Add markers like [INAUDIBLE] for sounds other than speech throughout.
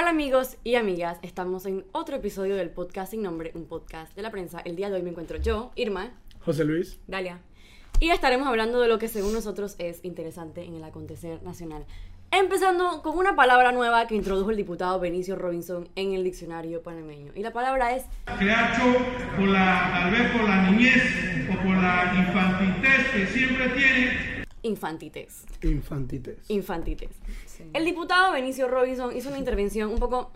Hola amigos y amigas, estamos en otro episodio del podcast sin nombre, un podcast de la prensa. El día de hoy me encuentro yo, Irma, José Luis. Dalia, y estaremos hablando de lo que según nosotros es interesante en el acontecer nacional. Empezando con una palabra nueva que introdujo el diputado Benicio Robinson en el diccionario panameño. Y la palabra es creacho por la, tal vez por la niñez o por la infantitez que siempre tiene. infantites. Infantites. El diputado Benicio Robinson hizo una intervención un poco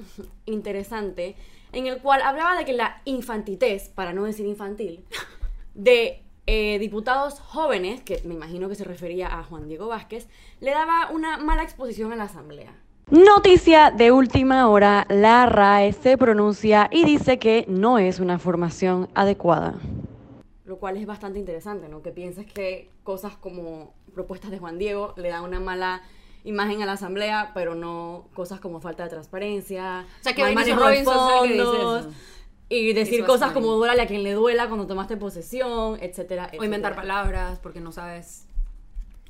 interesante en el cual hablaba de que la infantitez, para no decir infantil, [LAUGHS] de eh, diputados jóvenes, que me imagino que se refería a Juan Diego Vázquez, le daba una mala exposición a la Asamblea. Noticia de última hora, la RAE se pronuncia y dice que no es una formación adecuada. Lo cual es bastante interesante, ¿no? Que pienses que cosas como propuestas de Juan Diego le dan una mala imagen a la asamblea, pero no cosas como falta de transparencia, O sea, que mal manejo de fondos, y decir Eso cosas como duélale a quien le duela cuando tomaste posesión, etcétera, O inventar palabras porque no sabes.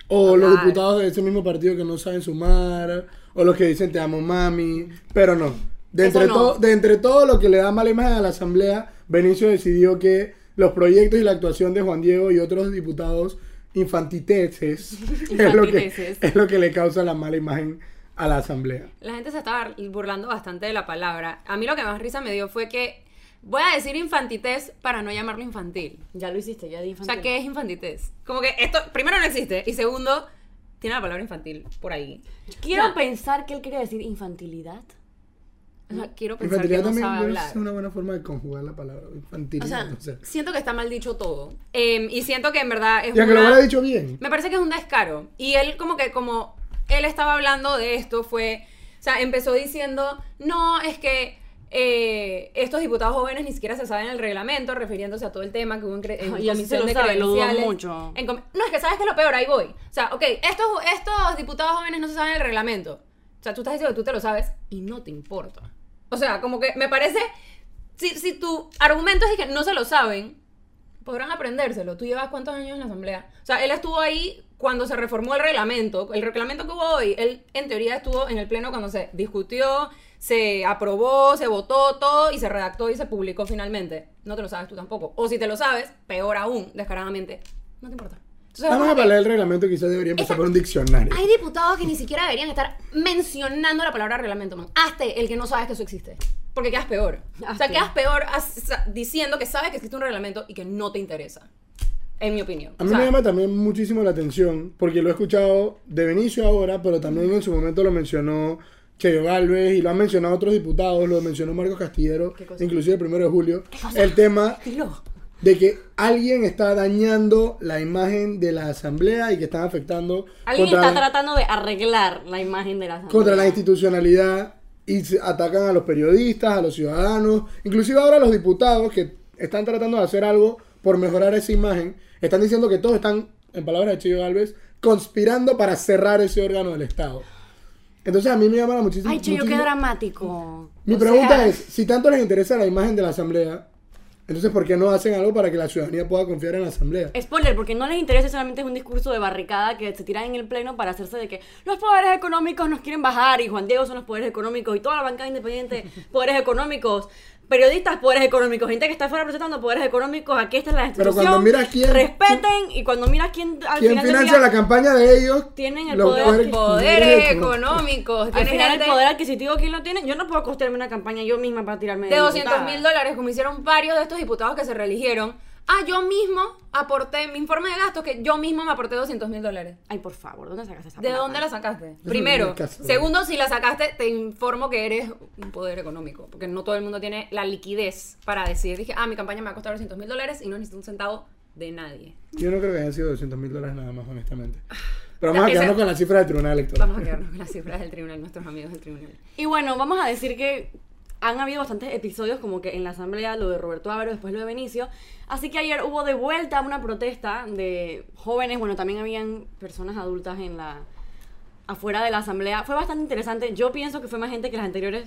O los diputados de ese mismo partido que no saben sumar. O los que dicen te amo mami. Pero no. De entre, no. todo- de entre todo lo que le da mala imagen a la asamblea, Benicio decidió que los proyectos y la actuación de Juan Diego y otros diputados infantiteses [LAUGHS] es, lo que, es lo que le causa la mala imagen a la asamblea. La gente se estaba burlando bastante de la palabra. A mí lo que más risa me dio fue que voy a decir infantitez para no llamarlo infantil. Ya lo hiciste, ya di O infantil. sea, ¿qué es infantitez? Como que esto, primero no existe y segundo, tiene la palabra infantil por ahí. Quiero O pensar que él quería decir infantilidad. Quiero pensar que Infantilidad no sabe es una buena forma de conjugar la palabra. Infantilidad. O sea, siento que está mal dicho todo. Eh, y siento que en verdad es Y aunque lo hubiera dicho bien. Me parece que es un descaro. Y él como que como él estaba hablando de esto fue, o sea, empezó diciendo, no, es que eh, estos diputados jóvenes ni siquiera se saben el reglamento, refiriéndose a todo el tema que hubo en, en Y así se comisión lo de sabe, lo dudo mucho. En no, es que sabes que lo peor, ahí voy. O sea, ok, estos, estos diputados jóvenes no se saben el reglamento. O sea, tú estás diciendo que tú te lo sabes y no te importa. O sea, como que me parece, si, si tu argumento es que no se lo saben, podrán aprendérselo. ¿Tú llevas cuántos años en la asamblea? O sea, él estuvo ahí cuando se reformó el reglamento. El reglamento que hubo hoy, él en teoría estuvo en el pleno cuando se discutió, se aprobó, se votó todo y se redactó y se publicó finalmente. No te lo sabes tú tampoco. O si te lo sabes, peor aún, descaradamente, no te importa. Entonces, Vamos a hablar del reglamento, quizás debería empezar por un diccionario. hay diputados que ni siquiera deberían estar mencionando la palabra reglamento, man. Hazte el que no sabes que eso existe. Porque quedas peor. O sea, quedas peor diciendo que sabes que existe un reglamento y que no te interesa. En mi opinión. A mí O sea, me llama también muchísimo la atención, porque lo he escuchado de Benicio ahora, pero también en su momento lo mencionó Cheyo Galvez y lo han mencionado otros diputados, lo mencionó Marcos Castillero, inclusive el primero de julio, el tema Dilo. De que alguien está dañando la imagen de la asamblea y que están afectando Alguien está tratando de arreglar la imagen de la asamblea. contra la institucionalidad y se atacan a los periodistas, a los ciudadanos, inclusive ahora los diputados que están tratando de hacer algo por mejorar esa imagen, están diciendo que todos están, en palabras de Chiyo Galvez, conspirando para cerrar ese órgano del Estado. Entonces a mí me llama muchísimo. Ay, Cheyo, qué dramático. Mi O pregunta sea, es, si tanto les interesa la imagen de la asamblea, entonces ¿por qué no hacen algo para que la ciudadanía pueda confiar en la asamblea? Spoiler, porque no les interesa solamente es un discurso de barricada que se tiran en el pleno para hacerse de que los poderes económicos nos quieren bajar y Juan Diego son los poderes económicos y toda la bancada independiente, [LAUGHS] poderes económicos, periodistas, poderes económicos, gente que está fuera presentando poderes económicos, aquí está la Pero institución. cuando miras quién- respeten y cuando miras quién al ¿Quién final financia día- la campaña de ellos? tienen el Los poder- poderes- Poderes económicos. al final gente el poder adquisitivo quién lo tiene, yo no puedo costearme una campaña yo misma para tirarme de 200 diputada. mil dólares, como hicieron varios de estos diputados que se reeligieron. Ah, yo mismo aporté mi informe de gastos que yo mismo me aporté 200 mil dólares. Ay, por favor, ¿dónde sacaste esa ¿De plata? dónde la sacaste? Primero. Segundo, si la sacaste, te informo que eres un poder económico. Porque no todo el mundo tiene la liquidez para decir, dije, ah, mi campaña me va a costar 200 mil dólares y no necesito un centavo de nadie. Yo no creo que hayan sido 200 mil dólares nada más, honestamente. Pero Ya, vamos a quedarnos con la cifra del Tribunal Electoral. Vamos a quedarnos con las cifras del tribunal, nuestros amigos del tribunal. Y bueno, vamos a decir que han habido bastantes episodios como que en la asamblea lo de Roberto Ávaro, después lo de Benicio. Así que ayer hubo de vuelta una protesta de jóvenes, bueno, también habían personas adultas en la afuera de la asamblea. Fue bastante interesante. Yo pienso que fue más gente que las anteriores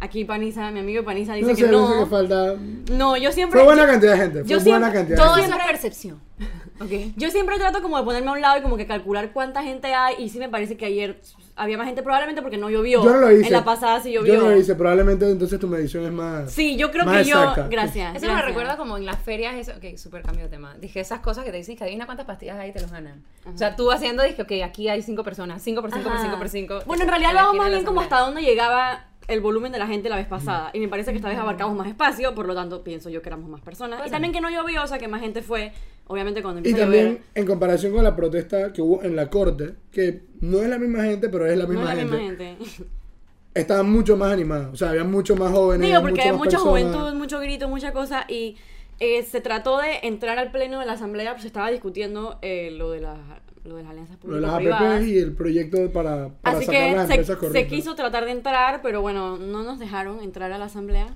Aquí Panisa, mi amigo Panisa dice No que sé, no. dice que falta. No, yo siempre. Fue buena cantidad de gente. Fue yo buena siempre- cantidad Todo de gente. es percepción. [LAUGHS] ¿Ok? Yo siempre trato como de ponerme a un lado y como que calcular cuánta gente hay y sí me parece que ayer había más gente probablemente porque no llovió. Yo no lo hice. En la pasada sí llovió. Yo no lo hice. Probablemente entonces tu medición es más. Sí, yo creo más que yo... exacta. Gracias. Eso me gracias. recuerda como en las ferias, eso, ok, súper cambio de tema. Dije esas cosas que te dicen que adivina cuántas pastillas hay y te los ganan. O sea, tú haciendo, dije, ok, aquí hay cinco personas, cinco por cinco por Ajá. cinco por cinco. Bueno, en realidad lo hago más bien como hasta dónde llegaba el volumen de la gente la vez pasada. Y me parece que esta vez abarcamos más espacio, por lo tanto pienso yo que éramos más personas. Puede Y también que no llovió, o sea que más gente fue, obviamente cuando Y empieza a también llover. en comparación con la protesta que hubo en la corte, que no es la misma gente, pero es la No misma, es la gente, misma gente. [LAUGHS] estaba mucho más animada. O sea, había mucho más jóvenes. Digo, porque hay mucha juventud, mucho grito, mucha cosa. Y eh, se trató de entrar al pleno de la asamblea, pues estaba discutiendo eh, lo, de las, lo de las alianzas Lo de las público-privadas. Y el proyecto para, para Así sacar que las se, empresas se corruptas. quiso tratar de entrar, pero bueno, no nos dejaron entrar a la asamblea.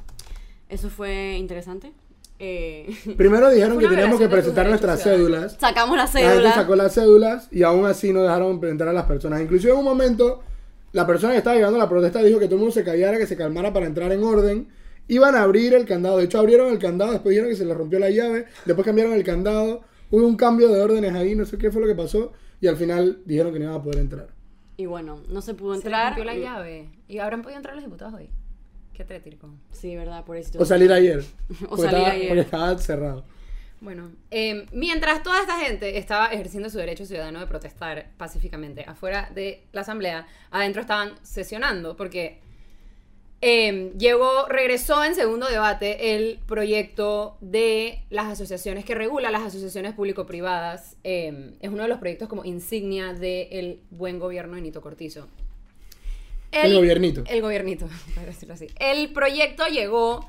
Eso fue interesante. Eh, Primero dijeron que teníamos que presentar nuestras cédulas. sacamos la La gente sacó las cédulas y aún así no dejaron entrar a las personas. Inclusive en un momento, la persona que estaba llevando la protesta dijo que todo el mundo se callara, que se calmara para entrar en orden. Iban a abrir el candado. De hecho, abrieron el candado, después dijeron que se les rompió la llave, después cambiaron el candado. Hubo un cambio de órdenes ahí, no sé qué fue lo que pasó. Y al final dijeron que no iban a poder entrar. Y bueno, no se pudo Se les entrar. rompió la llave. ¿Y habrán podido entrar los diputados hoy? Qué tétrico. Sí, verdad, por eso. O salir ayer. [LAUGHS] O porque salir estaba, ayer. Porque estaba cerrado. Bueno, eh, mientras toda esta gente estaba ejerciendo su derecho ciudadano de protestar pacíficamente afuera de la asamblea, adentro estaban sesionando porque eh, llegó, regresó en segundo debate el proyecto de las asociaciones que regula las asociaciones público-privadas. Eh, es uno de los proyectos como insignia del buen gobierno de Nito Cortizo. El gobiernito. El gobiernito, [LAUGHS] para decirlo así. El proyecto llegó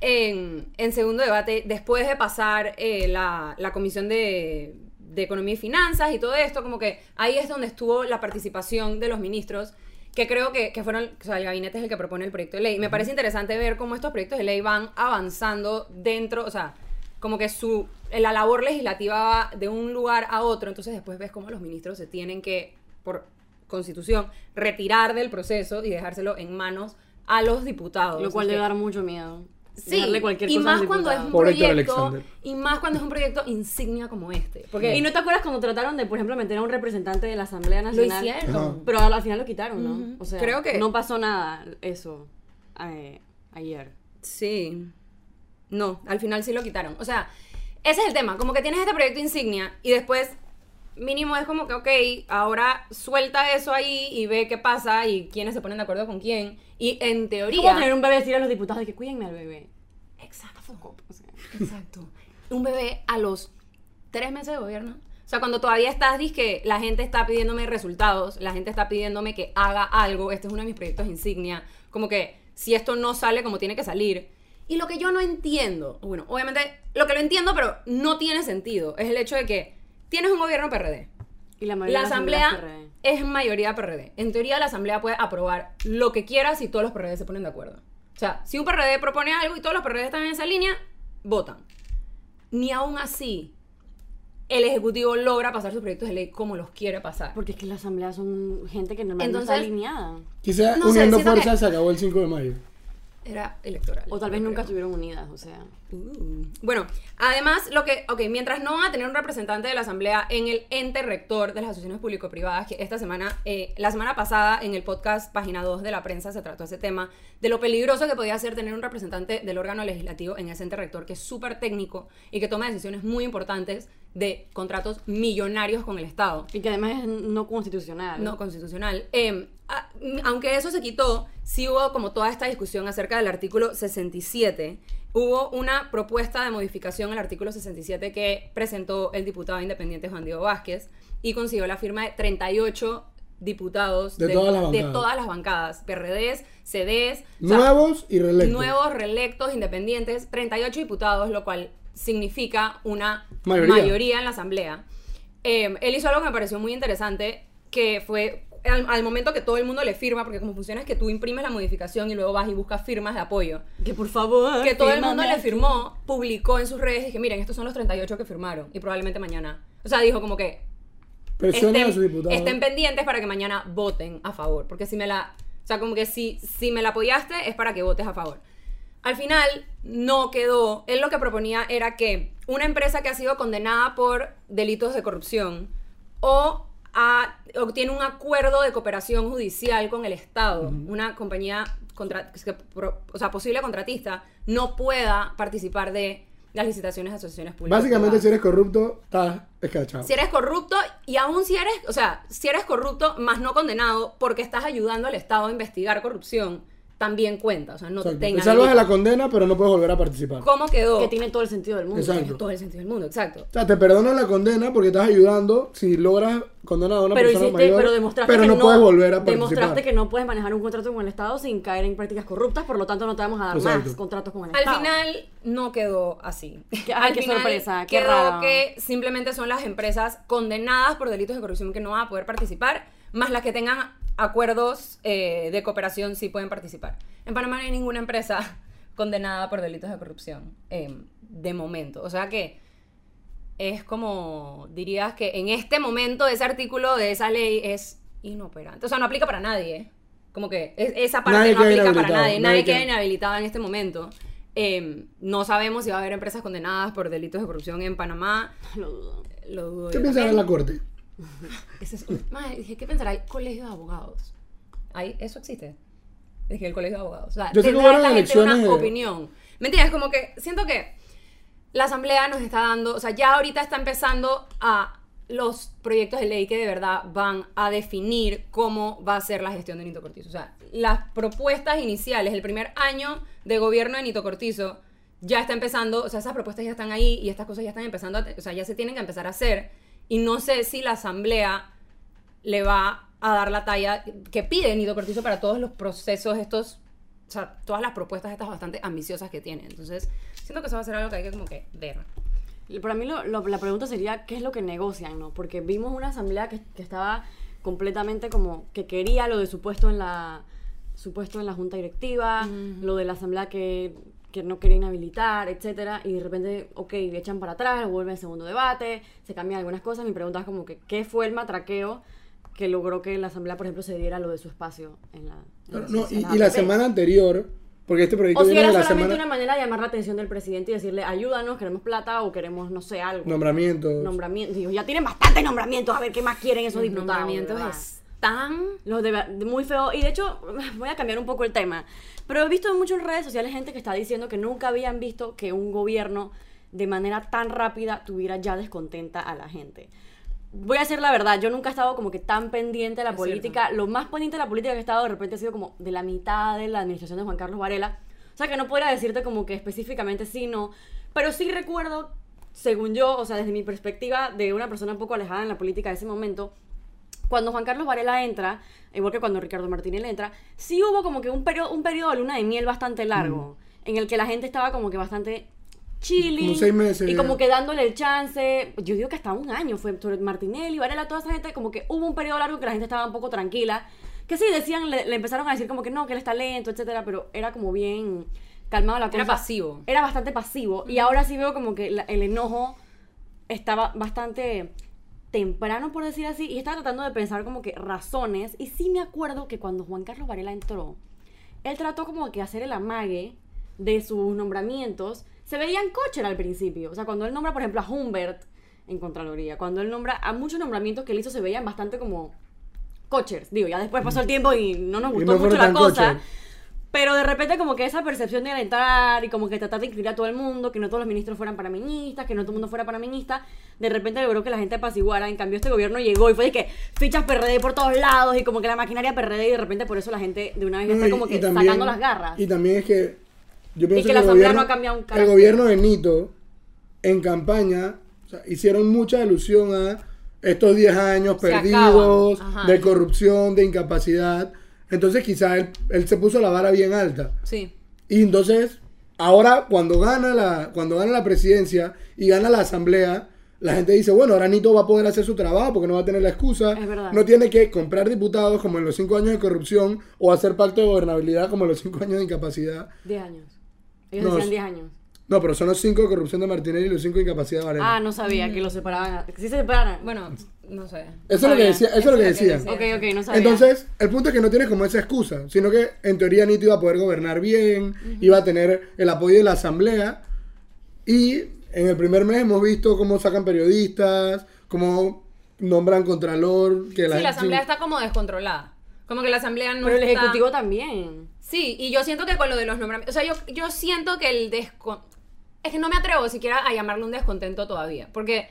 en, en segundo debate después de pasar eh, la, la Comisión de, de Economía y Finanzas y todo esto, como que ahí es donde estuvo la participación de los ministros, que creo que, que fueron, o sea, el gabinete es el que propone el proyecto de ley. Me parece interesante ver cómo estos proyectos de ley van avanzando dentro, o sea, como que su, la labor legislativa va de un lugar a otro, entonces después ves cómo los ministros se tienen que, por constitución, retirar del proceso y dejárselo en manos a los diputados. Lo cual debe dar mucho miedo. Sí, cualquier y cosa más cuando es un. Por proyecto y más cuando es un proyecto insignia como este, porque ¿Y no te acuerdas cuando trataron de, por ejemplo, meter a un representante de la Asamblea lo Nacional? hicieron. Ajá. Pero al, al final lo quitaron, ¿no? O sea, Creo que- no pasó nada eso eh, ayer. Sí. No, al final sí lo quitaron. O sea, ese es el tema. Como que tienes este proyecto insignia y después mínimo es como que, ok, ahora suelta eso ahí y ve qué pasa y quiénes se ponen de acuerdo con quién. Y en teoría... como tener un bebé decir a los diputados de que cuídenme al bebé. Exacto. O sea, Exacto. Un bebé a los tres meses de gobierno. O sea, cuando todavía estás, que la gente está pidiéndome resultados, la gente está pidiéndome que haga algo. Este es uno de mis proyectos insignia. Como que si esto no sale como tiene que salir. Y lo que yo no entiendo, bueno, obviamente lo que lo entiendo, pero no tiene sentido, es el hecho de que tienes un gobierno PRD. y la mayoría La asamblea PRD. es mayoría PRD. En teoría, la asamblea puede aprobar lo que quiera si todos los PRD se ponen de acuerdo. O sea, si un PRD propone algo y todos los PRD están en esa línea, votan. Ni aún así, el Ejecutivo logra pasar sus proyectos de ley como los quiere pasar. Porque es que las asambleas son gente que normalmente Entonces- está alineada. Quizá No sé, uniendo que- fuerzas se acabó el 5 de mayo. Era electoral. O tal vez nunca creo. estuvieron unidas, o sea. Uh. Bueno, además, lo que, ok, mientras no van a tener un representante de la Asamblea en el ente rector de las asociaciones público-privadas, que esta semana, eh, la semana pasada en el podcast Página 2 de la prensa se trató ese tema, de lo peligroso que podía ser tener un representante del órgano legislativo en ese ente rector, que es súper técnico y que toma decisiones muy importantes de contratos millonarios con el Estado Y que además es no constitucional. no constitucional. Eh, aunque eso se quitó, sí hubo como toda esta discusión acerca del artículo 67. Hubo una propuesta de modificación al artículo 67 que presentó el diputado independiente Juan Diego Vázquez y consiguió la firma de 38 diputados De todas las de bancadas. todas las bancadas, PRDs, CDs, o sea, Nuevos y reelectos. nuevos reelectos independientes, 38 diputados, lo cual significa una Mayoría. mayoría, en la asamblea. Eh, él hizo algo que me pareció muy interesante, que fue al, al momento que todo el mundo le firma, porque como funciona es que tú imprimes la modificación y luego vas y buscas firmas de apoyo. Que por favor. Que todo el mundo le firmó, publicó en sus redes y dije, miren, estos son los 38 que firmaron y probablemente mañana. O sea, dijo como que Presionen a sus estén, diputados. estén pendientes para que mañana voten a favor. Porque si me la O sea, como que si, si me la apoyaste es para que votes a favor. Al final no quedó, él lo que proponía era que una empresa que ha sido condenada por delitos de corrupción o obtiene un acuerdo de cooperación judicial con el Estado, una compañía, contra, o sea, posible contratista, no pueda participar de las licitaciones de asociaciones públicas. Básicamente, si eres corrupto, estás escachado. Si eres corrupto y aún si eres, o sea, si eres corrupto más no condenado porque estás ayudando al Estado a investigar corrupción, también cuenta, o sea, no Exacto. te Te salvas de la condena, pero no puedes volver a participar. ¿Cómo quedó? Que tiene todo el sentido del mundo. Exacto. Tiene todo el sentido del mundo, exacto. O sea, te perdonan la condena porque estás ayudando si logras condenar a una Pero, persona hiciste, mayor, pero demostraste pero que no, puedes volver a participar. Demostraste que no puedes manejar un contrato con el Estado sin caer en prácticas corruptas, por lo tanto no te vamos a dar Exacto. más contratos con el Al Estado. final no quedó así. Ay, Al qué final sorpresa, qué quedó raro. que simplemente son las empresas condenadas por delitos de corrupción que no van a poder participar, más las que tengan acuerdos eh, de cooperación sí pueden participar. En Panamá no hay ninguna empresa [LAUGHS] condenada por delitos de corrupción eh, de momento. O sea que es como, dirías que en este momento ese artículo de esa ley es inoperante. O sea, no aplica para nadie. ¿eh? Como que es- esa parte Nadie no aplica para nadie. nadie Nadie queda inhabilitado en este momento. Eh, no sabemos si va a haber empresas condenadas por delitos de corrupción en Panamá. [LAUGHS] Lo dudo. Lo dudo ¿Qué piensas en también. la corte? [LAUGHS] Ese es un- Mae, dije, ¿qué pensará? Hay colegio de abogados. ¿Hay, ¿Eso existe? Dije, el colegio de abogados. O sea, Yo sé que hubo gente una de- opinión. Mentira, es como que siento que la asamblea nos está dando, o sea, ya ahorita está empezando a los proyectos de ley que de verdad van a definir cómo va a ser la gestión de Nito Cortizo. O sea, las propuestas iniciales, el primer año de gobierno de Nito Cortizo, ya está empezando, o sea, esas propuestas ya están ahí y estas cosas ya están empezando, a o sea, ya se tienen que empezar a hacer. Y no sé si la asamblea le va a dar la talla que pide Nito Cortizo para todos los procesos estos, o sea, todas las propuestas estas bastante ambiciosas que tiene. Entonces, siento que eso va a ser algo que hay que como que ver. Para mí lo- lo- la pregunta sería, ¿qué es lo que negocian? no? Porque vimos una asamblea que, que estaba completamente como que quería lo de su puesto en la, su puesto en la junta directiva, lo de la asamblea que, que no quería inhabilitar, etcétera, y de repente, ok, le echan para atrás, vuelve el segundo debate, se cambian algunas cosas. Mi pregunta es como que, ¿qué fue el matraqueo que logró que la asamblea, por ejemplo, se diera lo de su espacio en la... en No, y, y la semana anterior, porque este proyecto O si viene era de la solamente semana... una manera de llamar la atención del presidente y decirle, ayúdanos, queremos plata o queremos, no sé, algo. Nombramientos. Nombramientos. Digo, ya tienen bastantes nombramientos. A ver qué más quieren esos Los diputados. nombramientos Los de, muy feo. Y de hecho, [LAUGHS] voy a cambiar un poco el tema. Pero he visto en redes sociales gente que está diciendo que nunca habían visto que un gobierno de manera tan rápida tuviera ya descontenta a la gente. Voy a decir la verdad, yo nunca he estado como que tan pendiente de la Es política. Lo más pendiente de la política que he estado de repente ha sido como de la mitad de la administración de Juan Carlos Varela. O sea que no podría decirte como que específicamente sí, no. Pero sí recuerdo, según yo, o sea, desde mi perspectiva de una persona un poco alejada en la política de ese momento, cuando Juan Carlos Varela entra, igual que cuando Ricardo Martínez entra, sí hubo como que un periodo, un periodo de luna de miel bastante largo, en el que la gente estaba como que bastante chilling. Como seis meses Y ya. como que dándole el chance. Yo digo que hasta un año fue sobre Martinelli, Varela, toda esa gente, como que hubo un periodo largo que la gente estaba un poco tranquila. Que sí, decían, le, le empezaron a decir como que no, que él está lento, etcétera, pero era como bien calmado la cosa. Era pasivo. Era bastante pasivo. Y ahora sí veo como que la- el enojo estaba bastante temprano, por decir así, y estaba tratando de pensar como que razones. Y sí me acuerdo que cuando Juan Carlos Varela entró, él trató como que hacer el amague de sus nombramientos. Se veían cocher al principio. O sea, cuando él nombra, por ejemplo, a Humbert en Contraloría, cuando él nombra a muchos nombramientos que él hizo, se veían bastante como cochers. Digo, ya después pasó el tiempo y no nos gustó no mucho la cosa. cocher. Pero de repente como que esa percepción de entrar y como que tratar de incluir a todo el mundo, que no todos los ministros fueran panameñistas, que no todo el mundo fuera panameñista, de repente logró que la gente apaciguara. En cambio este gobierno llegó y fue de que fichas PRD por todos lados y como que la maquinaria PRD y de repente por eso la gente de una vez No, está y- como y que también- sacando las garras. Y también es que yo pienso que la el asamblea gobierno- no ha cambiado un El carajo. gobierno de Nito, en campaña, o sea, hicieron mucha alusión a estos 10 años Se perdidos, acaban, de corrupción, de incapacidad. Entonces quizá él, él se puso la vara bien alta. Sí. Y entonces, ahora cuando gana la, cuando gana la presidencia y gana la asamblea, la gente dice, bueno, ahora Nito va a poder hacer su trabajo porque no va a tener la excusa. Es verdad. No tiene que comprar diputados como en los cinco años de corrupción o hacer pacto de gobernabilidad como en los cinco años de incapacidad. 10 años. Ellos No, decían 10 años. No, pero son los cinco de corrupción de Martinelli y los cinco de incapacidad de Varela. Ah, no sabía que los separaban. Sí se separaran. Bueno, no sé. Eso es lo que decía, eso es lo que decían. decía. Ok, ok, no sabía. Entonces, el punto es que no tienes como esa excusa, sino que en teoría Nito iba a poder gobernar bien, iba a tener el apoyo de la asamblea y en el primer mes hemos visto cómo sacan periodistas, cómo nombran contralor, que la Sí, la asamblea está como descontrolada. Como que la asamblea no Pero el está- ejecutivo también. Sí, y yo siento que con lo de los nombramientos, o sea, yo, yo siento que el descon... Es que no me atrevo siquiera a llamarle un descontento todavía, porque,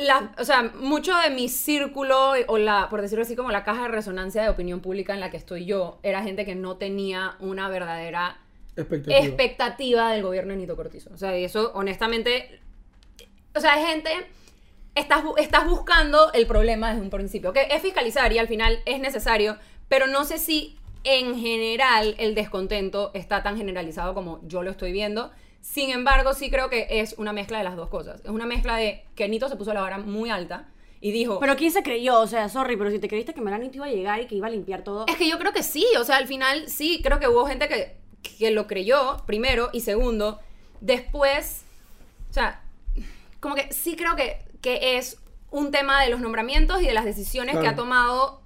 la, o sea, mucho de mi círculo, o la, por decirlo así, como la caja de resonancia de opinión pública en la que estoy yo, era gente que no tenía una verdadera expectativa. expectativa del gobierno de Nito Cortizo. O sea, y eso, honestamente, o sea, hay gente, estás, estás buscando el problema desde un principio, que es fiscalizar y al final es necesario, pero no sé si en general el descontento está tan generalizado como yo lo estoy viendo. Sin embargo, sí creo que es una mezcla de las dos cosas. Es una mezcla de que Nito se puso la vara muy alta y dijo... Pero ¿quién se creyó? O sea, sorry, pero si te creíste que Melanito iba a llegar y que iba a limpiar todo. Es que yo creo que sí, o sea, al final sí, creo que hubo gente que, que lo creyó, primero, y segundo, después, o sea, como que sí creo que, que es un tema de los nombramientos y de las decisiones que ha tomado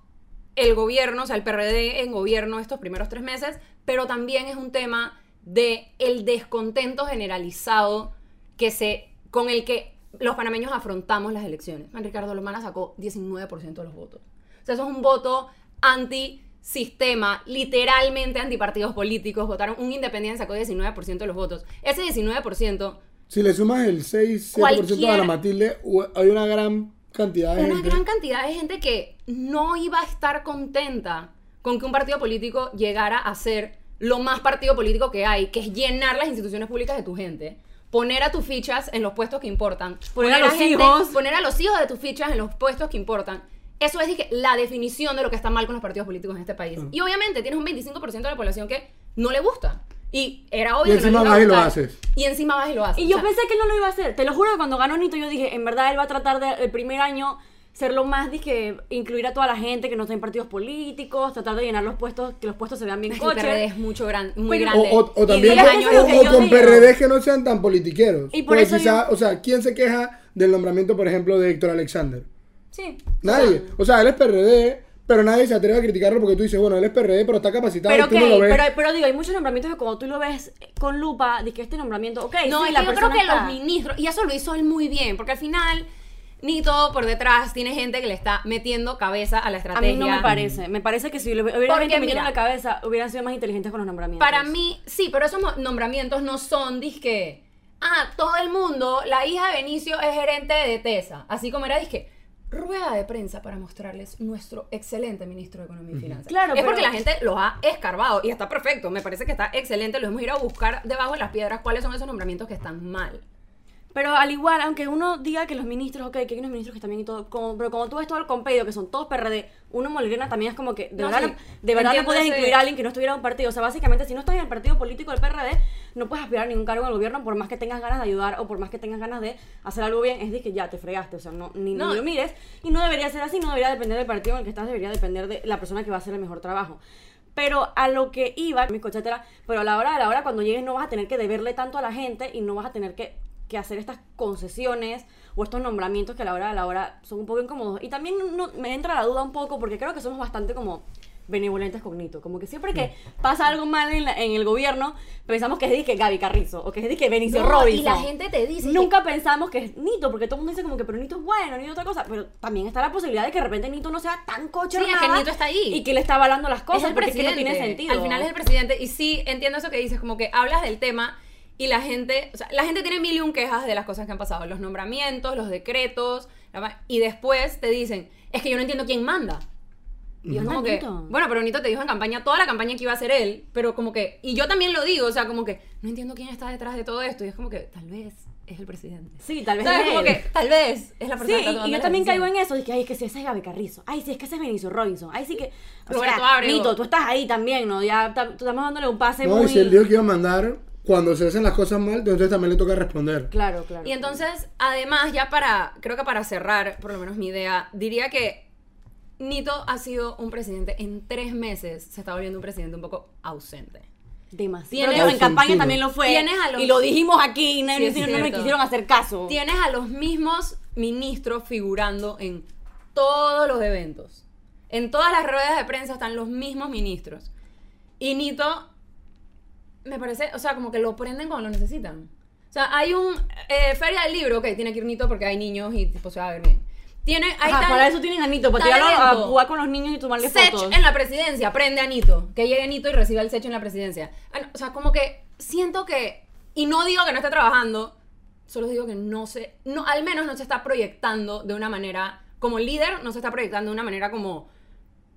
el gobierno, o sea, el PRD en gobierno estos primeros tres meses, pero también es un tema de el descontento generalizado que se, con el que los panameños afrontamos las elecciones. Ricardo Lomana sacó 19% de los votos. O sea, eso es un voto anti-sistema, literalmente antipartidos políticos. Votaron, un independiente sacó 19% de los votos. Ese 19%, Si le sumas el 6-7% a Cualquier- la Matilde, hay una gran cantidad de una gente. gran cantidad de gente que no iba a estar contenta con que un partido político llegara a ser lo más partido político que hay, que es llenar las instituciones públicas de tu gente, poner a tus fichas en los puestos que importan, Poner a los gente- hijos. poner a los hijos de tus fichas en los puestos que importan. Eso es dije, la definición de lo que está mal con los partidos políticos en este país. Mm. Y obviamente tienes un 25% de la población que no le gusta. Y era Y obvio que no encima a vas y lo haces. Y encima vas y lo haces. Y yo O sea, pensé que él no lo iba a hacer. Te lo juro que cuando ganó Nito yo dije, en verdad él va a tratar de el primer año ser lo más, dije, incluir a toda la gente que no está en partidos políticos, tratar de llenar los puestos, que los puestos se vean bien el coches. PRD es mucho gran, muy Pero- grande. O, o- o también 10 eso años es lo o, que o yo con digo. PRD que no sean tan politiqueros. Y por Porque eso quizá, yo- o sea, ¿quién se queja del nombramiento, por ejemplo, de Héctor Alexander? Sí. Nadie. O sea, él es PRD, pero nadie se atreve a criticarlo porque tú dices, bueno, él es PRD, pero está capacitado Pero y tú ok, no lo ves. pero, pero digo, hay muchos nombramientos que cuando tú lo ves con lupa, de que este nombramiento, ok, No, sí, es la que yo creo que está- los ministros, y eso lo hizo él muy bien, porque al final, Nito por detrás tiene gente que le está metiendo cabeza a la A estrategia. mí no me parece. Me parece que si le hubiera Porque, gente mira, la cabeza, hubieran sido más inteligentes con los nombramientos. Para mí, sí, pero esos nombramientos no son, disque, ah, todo el mundo, la hija de Benicio es gerente de TESA, así como era, disque, rueda de prensa para mostrarles nuestro excelente ministro de Economía y Finanzas. Claro, es porque la gente los ha escarbado y está perfecto, me parece que está excelente, lo hemos ido a buscar debajo de las piedras cuáles son esos nombramientos que están mal. Pero al igual, aunque uno diga que los ministros, ok, que hay unos ministros que están bien y todo, como- pero como tú ves todo el compedido, que son todos PRD, uno Molirena también es como que, de No, verdad, sí. de verdad no puedes ese- incluir a alguien que no estuviera en un partido. O sea, básicamente, si no estás en el partido político del PRD, no puedes aspirar a ningún cargo en el gobierno por más que tengas ganas de ayudar o por más que tengas ganas de hacer algo bien. Es de que ya te fregaste, o sea, no, ni, No. ni lo mires. Y no debería ser así, no debería depender del partido en el que estás, debería depender de la persona que va a hacer el mejor trabajo. Pero a lo que iba, mi etcétera, pero a la hora de la hora, cuando llegues, no vas a tener que deberle tanto a la gente y no vas a tener que, que hacer estas concesiones o estos nombramientos que a la hora de la hora son un poco incómodos. Y también no- me entra la duda un poco porque creo que somos bastante como benevolentes con Nito. Como que siempre que pasa algo mal en, la- en el gobierno, pensamos que es que Gaby Carrizo o que es que Benicio No, Robinson. y la gente te dice que- Nunca pensamos que es Nito, porque todo el mundo dice como que, pero Nito es bueno, Nito es otra cosa. Pero también está la posibilidad de que de repente Nito no sea tan coche Sí, que Nito está ahí. Y que le está avalando las cosas, es el porque es que presidente. no tiene sentido. Al final es el presidente. Y sí, entiendo eso que dices, como que hablas del tema y la gente, o sea, la gente tiene mil y un quejas de las cosas que han pasado, los nombramientos, los decretos, la y después te dicen, es que yo no entiendo quién manda. Y es como que, bueno, pero Nito te dijo en campaña, toda la campaña que iba a ser él, pero como que, y yo también lo digo, o sea, como que, no entiendo quién está detrás de todo esto, y es como que, tal vez es el presidente. Sí, tal vez es Como él. que, tal vez es la Sí, persona que está y, y yo también caigo en eso. Dije, ay, es que si ese es Gaby Carrizo. Ay, sí, es que ese es Benicio Robinson. Ay, sí que. O Roberto sea. Nito, tú estás ahí también, ¿no? Ya estamos dándole un pase No, muy. y si él dijo que iba a mandar, cuando se hacen las cosas mal, entonces también le toca responder. Claro, claro. Y entonces, además, ya para, creo que para cerrar, por lo menos mi idea, diría que Nito ha sido un presidente en tres meses, se está volviendo un presidente un poco ausente. Demasiado. Tienes- en campaña también lo fue. Tienes a los- Y lo dijimos aquí y no, Sí, no me quisieron hacer caso. Tienes a los mismos ministros figurando en todos los eventos. En todas las ruedas de prensa están los mismos ministros. Y Nito, me parece, o sea, como que lo prenden cuando lo necesitan. O sea, hay un eh, feria del libro, ok, tiene que ir Nito porque hay niños y tipo se va a ver bien. Tiene, ahí Ajá, para eso tienen a Nito, para tirarlo a jugar con los niños y tomarle Sech fotos. en la presidencia, prende a Nito. Que llegue Nito y reciba el Sech en la presidencia. Ah, O sea, como que siento que. Y no digo que no esté trabajando, solo digo que no se. No, al menos no se está proyectando de una manera. Como líder, no se está proyectando de una manera como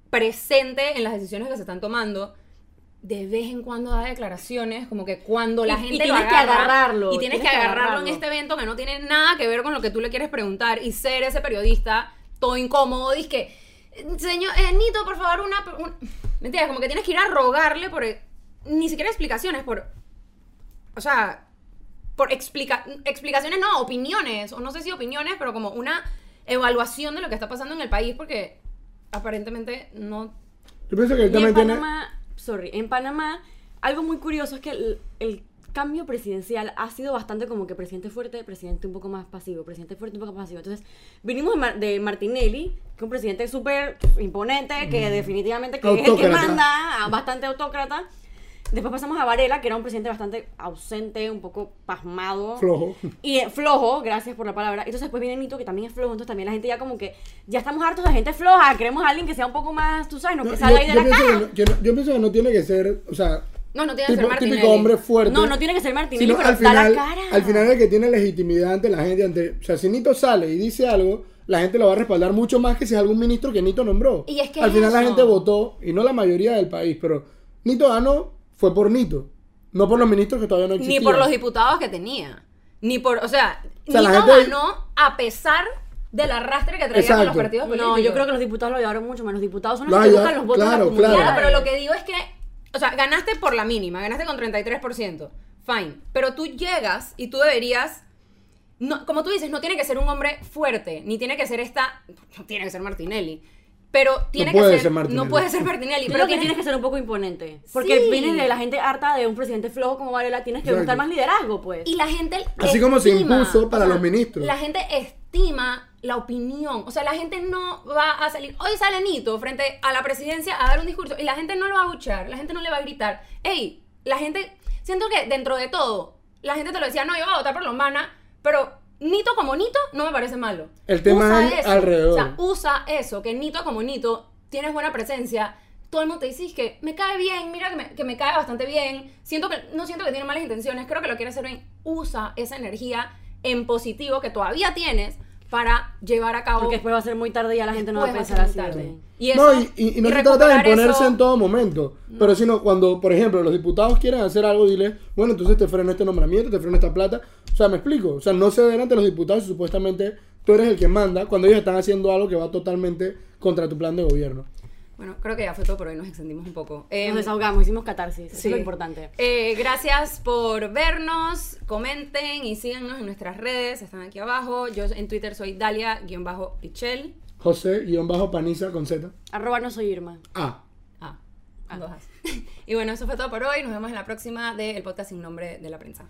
presente en las decisiones que se están tomando. De vez en cuando da declaraciones, como que cuando la Y- y gente lo tienes que agarra, agarrarlo, Y tienes, tienes que que agarrarlo, agarrarlo. en este evento que no tiene nada que ver con lo que tú le quieres preguntar y ser ese periodista todo incómodo. Dice que, señor, eh, Nito, por favor, una, un-". ¿Me entiendes? Como que tienes que ir a rogarle por. Ni siquiera explicaciones, por. O sea, por explica, explicaciones, no, opiniones. O no sé si opiniones, pero como una evaluación de lo que está pasando en el país, porque aparentemente no. Yo pienso que él también tiene. Panamá, sorry, en Panamá, algo muy curioso es que el, el cambio presidencial ha sido bastante como que presidente fuerte, presidente un poco más pasivo, presidente fuerte, un poco más pasivo. Entonces, vinimos de, Mar- de Martinelli, que es un presidente súper imponente, que definitivamente que es el que manda, bastante autócrata. Después pasamos a Varela, que era un presidente bastante ausente, un poco pasmado. Flojo. Y eh, flojo, gracias por la palabra. Entonces después viene Nito, que también es flojo. Entonces también la gente ya como que, ya estamos hartos de gente floja. Queremos a alguien que sea un poco más, tú sabes, no, No, que yo, salga ahí de yo la caja. no, no- yo pienso que no tiene que ser, o sea, No, no tiene que ser tipo, Martinelli. típico hombre fuerte. No, no tiene que ser Martinelli, sino pero al final, la cara. al final el que tiene legitimidad ante la gente, ante, o sea, si Nito sale y dice algo, la gente lo va a respaldar mucho más que si es algún ministro que Nito nombró. Y es que al es final la eso. gente votó, y no la mayoría del país, pero Nito ganó fue por Nito, no por los ministros que todavía no Ni existían. por los diputados que tenía. Ni por, o sea, O sea, Nito gente- ganó a pesar del arrastre que traía con los partidos políticos. No, yo creo que los diputados lo llevaron mucho más. Los diputados son Lo los que buscan los votos de claro, la claro. Claro, pero lo que digo es que, o sea, ganaste por la mínima, ganaste con 33%. Fine. Pero tú llegas y tú deberías. No, como tú dices, no tiene que ser un hombre fuerte, ni tiene que ser esta. No tiene que ser Martinelli. Pero tiene que puede ser. Martinelli. No puede ser Martinelli. Pero Pero que tienes que ser un poco imponente. Porque Sí. vienes de la gente harta de un presidente flojo como Varela, tienes que Exacto. buscar más liderazgo, pues. Y la gente. Así como se estima, impuso para los ministros. La gente estima la opinión. O sea, la gente no va a salir. Hoy sale Nito frente a la presidencia a dar un discurso y la gente no lo va a buchar, la gente no le va a gritar. Ey, la gente. Siento que dentro de todo, la gente te lo decía, no, yo voy a votar por Lombana, pero Nito como Nito no me parece malo. El tema es alrededor. O sea, usa eso, que Nito como Nito tienes buena presencia. Todo el mundo te dice "Es que me cae bien, mira que me, que me cae bastante bien. Siento que, no siento que tiene malas intenciones, creo que lo quiere hacer bien. Usa esa energía en positivo que todavía tienes para llevar a cabo. Porque después va a ser muy tarde y ya la gente no va a pensar así. tarde. Y no, y, y- y no y se trata de imponerse eso- en todo momento. Pero sino cuando, por ejemplo, los diputados quieren hacer algo, dile, bueno, entonces te freno este nombramiento, te freno esta plata. O sea, me explico. O sea, no ceder ante los diputados supuestamente tú eres el que manda cuando ellos están haciendo algo que va totalmente contra tu plan de gobierno. Bueno, creo que ya fue todo por hoy, nos extendimos un poco. Eh, Nos desahogamos, hicimos catarsis. Eso Sí. es lo importante. Eh, gracias por vernos, comenten y síganos en nuestras redes, están aquí abajo. Yo en Twitter soy Dalia-Pichel. José-Paniza con Z. Arroba no soy Irma. Ah. Ah, dos As. [LAUGHS] Y bueno, eso fue todo por hoy. Nos vemos en la próxima del podcast sin nombre de la prensa.